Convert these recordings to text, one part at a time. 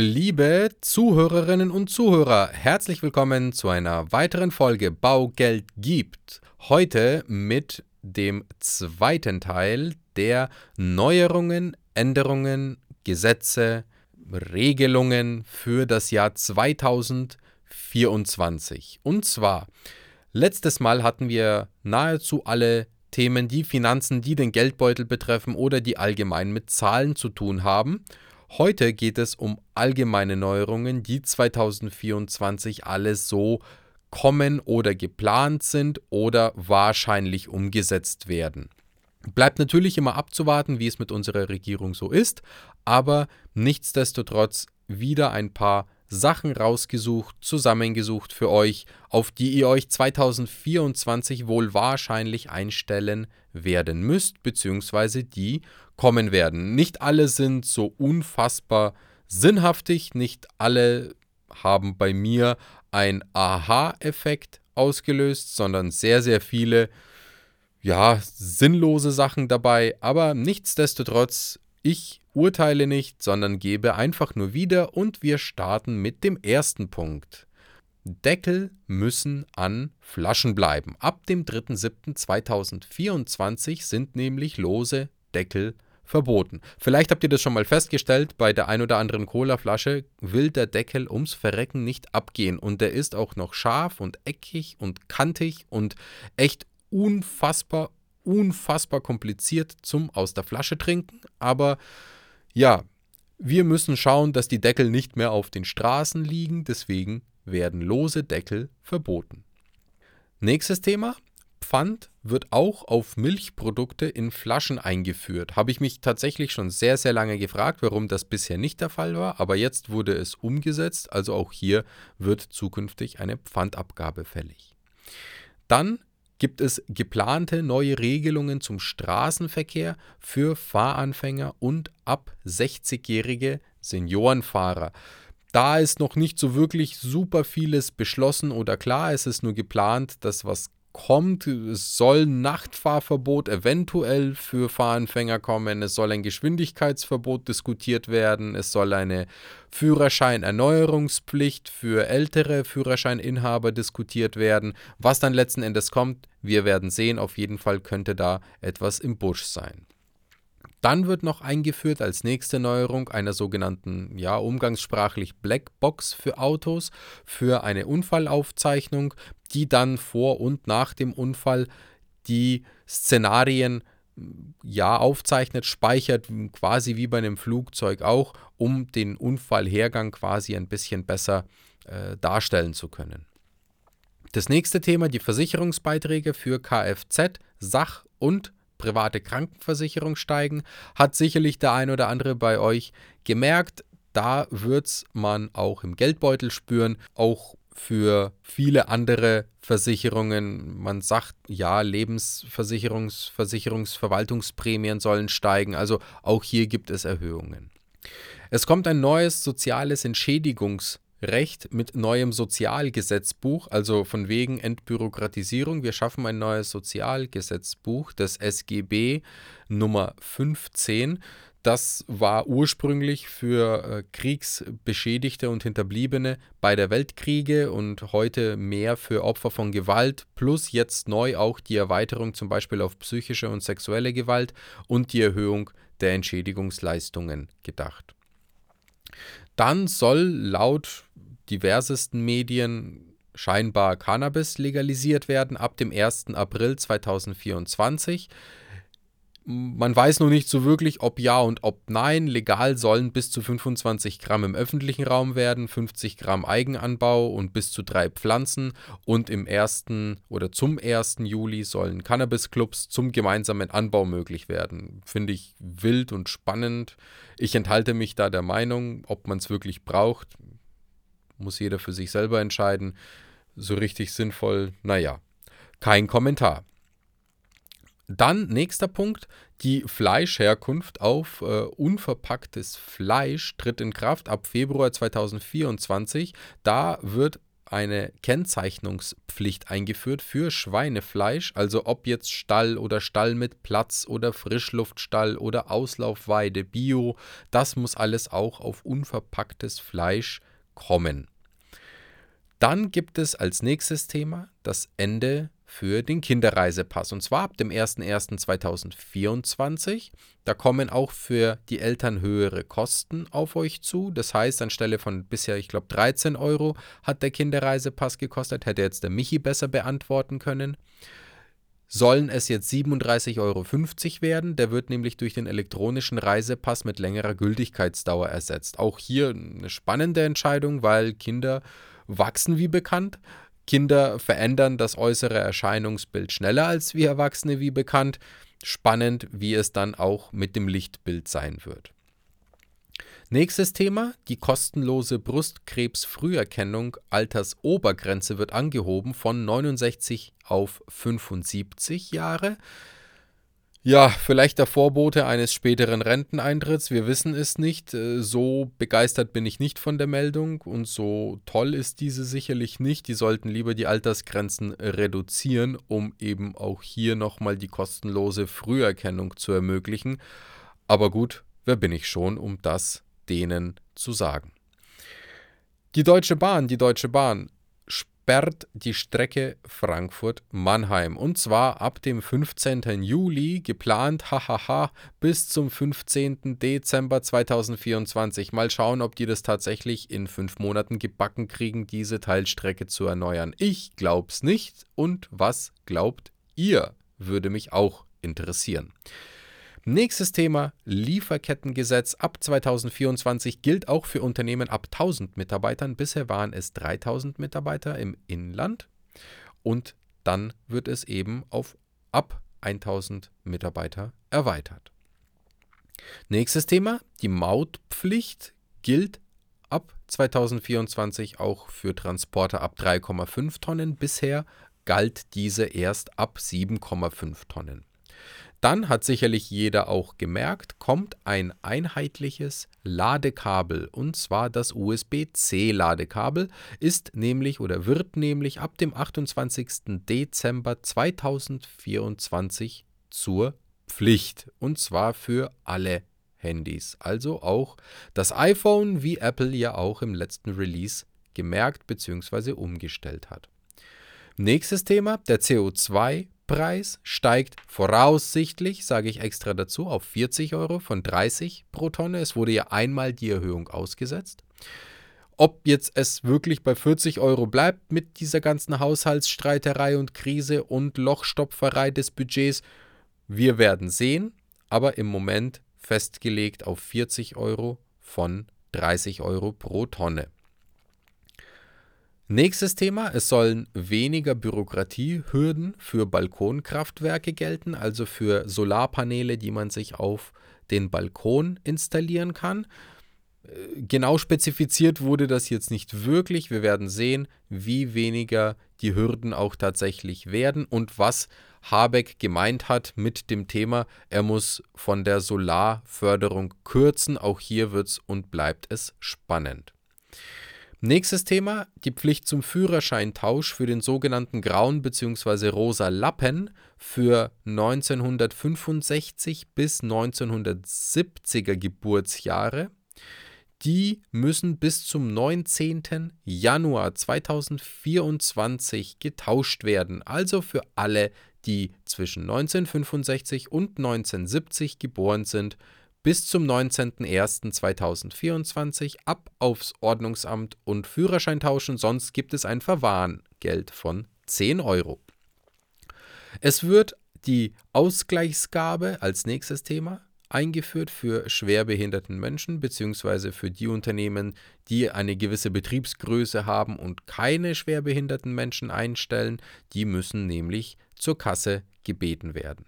liebe Zuhörerinnen und Zuhörer, herzlich willkommen zu einer weiteren Folge Baugeld gibt. Heute mit dem zweiten Teil der Neuerungen, Änderungen, Gesetze, Regelungen für das Jahr 2024. Und zwar, letztes Mal hatten wir nahezu alle Themen, die Finanzen, die den Geldbeutel betreffen oder die allgemein mit Zahlen zu tun haben. Heute geht es um allgemeine Neuerungen, die 2024 alles so kommen oder geplant sind oder wahrscheinlich umgesetzt werden. Bleibt natürlich immer abzuwarten, wie es mit unserer Regierung so ist, aber nichtsdestotrotz wieder ein paar Sachen rausgesucht, zusammengesucht für euch, auf die ihr euch 2024 wohl wahrscheinlich einstellen werden müsst, beziehungsweise die kommen werden. Nicht alle sind so unfassbar sinnhaftig, nicht alle haben bei mir ein Aha-Effekt ausgelöst, sondern sehr, sehr viele, ja, sinnlose Sachen dabei. Aber nichtsdestotrotz, ich urteile nicht, sondern gebe einfach nur wieder und wir starten mit dem ersten Punkt. Deckel müssen an Flaschen bleiben. Ab dem 3.7.2024 sind nämlich lose Deckel verboten. Vielleicht habt ihr das schon mal festgestellt, bei der ein oder anderen Colaflasche will der Deckel ums Verrecken nicht abgehen und der ist auch noch scharf und eckig und kantig und echt unfassbar, unfassbar kompliziert zum aus der Flasche trinken, aber ja, wir müssen schauen, dass die Deckel nicht mehr auf den Straßen liegen, deswegen werden lose Deckel verboten. Nächstes Thema, Pfand wird auch auf Milchprodukte in Flaschen eingeführt. Habe ich mich tatsächlich schon sehr, sehr lange gefragt, warum das bisher nicht der Fall war, aber jetzt wurde es umgesetzt, also auch hier wird zukünftig eine Pfandabgabe fällig. Dann gibt es geplante neue Regelungen zum Straßenverkehr für Fahranfänger und ab 60-jährige Seniorenfahrer. Da ist noch nicht so wirklich super vieles beschlossen oder klar, es ist nur geplant, dass was kommt. Es soll ein Nachtfahrverbot eventuell für Fahranfänger kommen. Es soll ein Geschwindigkeitsverbot diskutiert werden. Es soll eine Führerscheinerneuerungspflicht für ältere Führerscheininhaber diskutiert werden. Was dann letzten Endes kommt, wir werden sehen. Auf jeden Fall könnte da etwas im Busch sein. Dann wird noch eingeführt als nächste Neuerung einer sogenannten, ja, umgangssprachlich Blackbox für Autos für eine Unfallaufzeichnung, die dann vor und nach dem Unfall die Szenarien ja aufzeichnet, speichert, quasi wie bei einem Flugzeug auch, um den Unfallhergang quasi ein bisschen besser äh, darstellen zu können. Das nächste Thema, die Versicherungsbeiträge für Kfz, Sach- und private Krankenversicherung steigen, hat sicherlich der ein oder andere bei euch gemerkt. Da wird es man auch im Geldbeutel spüren, auch für viele andere Versicherungen. Man sagt, ja, Lebensversicherungs-, Versicherungsverwaltungsprämien sollen steigen. Also auch hier gibt es Erhöhungen. Es kommt ein neues soziales Entschädigungs- Recht mit neuem Sozialgesetzbuch, also von wegen Entbürokratisierung. Wir schaffen ein neues Sozialgesetzbuch, das SGB Nummer 15. Das war ursprünglich für äh, Kriegsbeschädigte und Hinterbliebene bei der Weltkriege und heute mehr für Opfer von Gewalt, plus jetzt neu auch die Erweiterung zum Beispiel auf psychische und sexuelle Gewalt und die Erhöhung der Entschädigungsleistungen gedacht. Dann soll laut diversesten Medien scheinbar Cannabis legalisiert werden ab dem 1. April 2024. Man weiß noch nicht so wirklich, ob ja und ob nein. Legal sollen bis zu 25 Gramm im öffentlichen Raum werden, 50 Gramm Eigenanbau und bis zu drei Pflanzen. Und im 1. oder zum 1. Juli sollen Cannabis-Clubs zum gemeinsamen Anbau möglich werden. Finde ich wild und spannend. Ich enthalte mich da der Meinung, ob man es wirklich braucht muss jeder für sich selber entscheiden. So richtig sinnvoll, naja, kein Kommentar. Dann nächster Punkt, die Fleischherkunft auf äh, unverpacktes Fleisch tritt in Kraft ab Februar 2024. Da wird eine Kennzeichnungspflicht eingeführt für Schweinefleisch, also ob jetzt Stall oder Stall mit Platz oder Frischluftstall oder Auslaufweide, Bio, das muss alles auch auf unverpacktes Fleisch kommen. Dann gibt es als nächstes Thema das Ende für den Kinderreisepass. Und zwar ab dem 01.01.2024. Da kommen auch für die Eltern höhere Kosten auf euch zu. Das heißt, anstelle von bisher, ich glaube, 13 Euro hat der Kinderreisepass gekostet, hätte jetzt der Michi besser beantworten können. Sollen es jetzt 37,50 Euro werden? Der wird nämlich durch den elektronischen Reisepass mit längerer Gültigkeitsdauer ersetzt. Auch hier eine spannende Entscheidung, weil Kinder wachsen wie bekannt. Kinder verändern das äußere Erscheinungsbild schneller als wir Erwachsene, wie bekannt. Spannend, wie es dann auch mit dem Lichtbild sein wird. Nächstes Thema, die kostenlose Brustkrebsfrüherkennung Altersobergrenze wird angehoben von 69 auf 75 Jahre. Ja, vielleicht der Vorbote eines späteren Renteneintritts, wir wissen es nicht. Äh, so begeistert bin ich nicht von der Meldung und so toll ist diese sicherlich nicht. Die sollten lieber die Altersgrenzen reduzieren, um eben auch hier nochmal die kostenlose Früherkennung zu ermöglichen. Aber gut, wer bin ich schon, um das denen zu sagen? Die Deutsche Bahn, die Deutsche Bahn sperrt die Strecke Frankfurt-Mannheim. Und zwar ab dem 15. Juli, geplant, hahaha, bis zum 15. Dezember 2024. Mal schauen, ob die das tatsächlich in fünf Monaten gebacken kriegen, diese Teilstrecke zu erneuern. Ich glaub's nicht. Und was glaubt ihr? Würde mich auch interessieren. Nächstes Thema, Lieferkettengesetz ab 2024 gilt auch für Unternehmen ab 1000 Mitarbeitern. Bisher waren es 3000 Mitarbeiter im Inland und dann wird es eben auf ab 1000 Mitarbeiter erweitert. Nächstes Thema, die Mautpflicht gilt ab 2024 auch für Transporter ab 3,5 Tonnen. Bisher galt diese erst ab 7,5 Tonnen. Dann hat sicherlich jeder auch gemerkt, kommt ein einheitliches Ladekabel und zwar das USB-C-Ladekabel ist nämlich oder wird nämlich ab dem 28. Dezember 2024 zur Pflicht und zwar für alle Handys. Also auch das iPhone, wie Apple ja auch im letzten Release gemerkt bzw. umgestellt hat. Nächstes Thema, der CO2 Preis steigt voraussichtlich, sage ich extra dazu, auf 40 Euro von 30 pro Tonne. Es wurde ja einmal die Erhöhung ausgesetzt. Ob jetzt es wirklich bei 40 Euro bleibt mit dieser ganzen Haushaltsstreiterei und Krise und Lochstopferei des Budgets, wir werden sehen, aber im Moment festgelegt auf 40 Euro von 30 Euro pro Tonne. Nächstes Thema, es sollen weniger Bürokratiehürden für Balkonkraftwerke gelten, also für Solarpaneele, die man sich auf den Balkon installieren kann. Äh, genau spezifiziert wurde das jetzt nicht wirklich. Wir werden sehen, wie weniger die Hürden auch tatsächlich werden und was Habeck gemeint hat mit dem Thema, er muss von der Solarförderung kürzen. Auch hier wird es und bleibt es spannend. Nächstes Thema, die Pflicht zum Führerscheintausch für den sogenannten grauen bzw. rosa Lappen für 1965 bis 1970er Geburtsjahre. Die müssen bis zum 19. Januar 2024 getauscht werden. Also für alle, die zwischen 1965 und 1970 geboren sind, bis zum 19.01.2024 ab aufs Ordnungsamt und Führerschein tauschen, sonst gibt es ein Verwarngeld von 10 Euro. Es wird die Ausgleichsgabe als nächstes Thema eingeführt für schwerbehinderten Menschen bzw. für die Unternehmen, die eine gewisse Betriebsgröße haben und keine schwerbehinderten Menschen einstellen. Die müssen nämlich zur Kasse gebeten werden.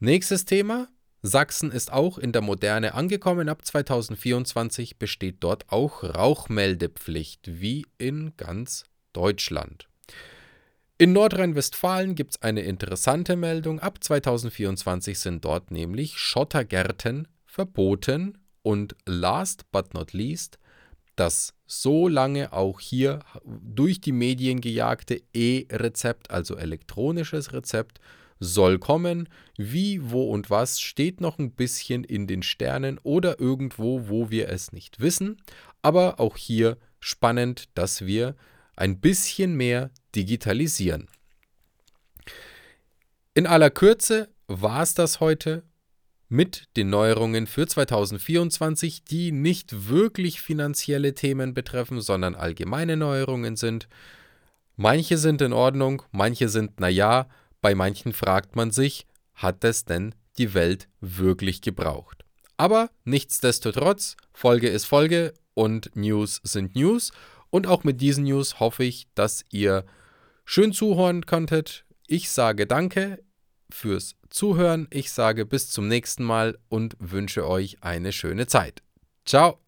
Nächstes Thema, Sachsen ist auch in der Moderne angekommen. Ab 2024 besteht dort auch Rauchmeldepflicht, wie in ganz Deutschland. In Nordrhein-Westfalen gibt es eine interessante Meldung. Ab 2024 sind dort nämlich Schottergärten verboten und last but not least das so lange auch hier durch die Medien gejagte E-Rezept, also elektronisches Rezept, soll kommen. Wie, wo und was steht noch ein bisschen in den Sternen oder irgendwo, wo wir es nicht wissen. Aber auch hier spannend, dass wir ein bisschen mehr digitalisieren. In aller Kürze war es das heute mit den Neuerungen für 2024, die nicht wirklich finanzielle Themen betreffen, sondern allgemeine Neuerungen sind. Manche sind in Ordnung, manche sind naja, bei manchen fragt man sich, hat es denn die Welt wirklich gebraucht? Aber nichtsdestotrotz, Folge ist Folge und News sind News. Und auch mit diesen News hoffe ich, dass ihr schön zuhören konntet. Ich sage danke fürs Zuhören. Ich sage bis zum nächsten Mal und wünsche euch eine schöne Zeit. Ciao.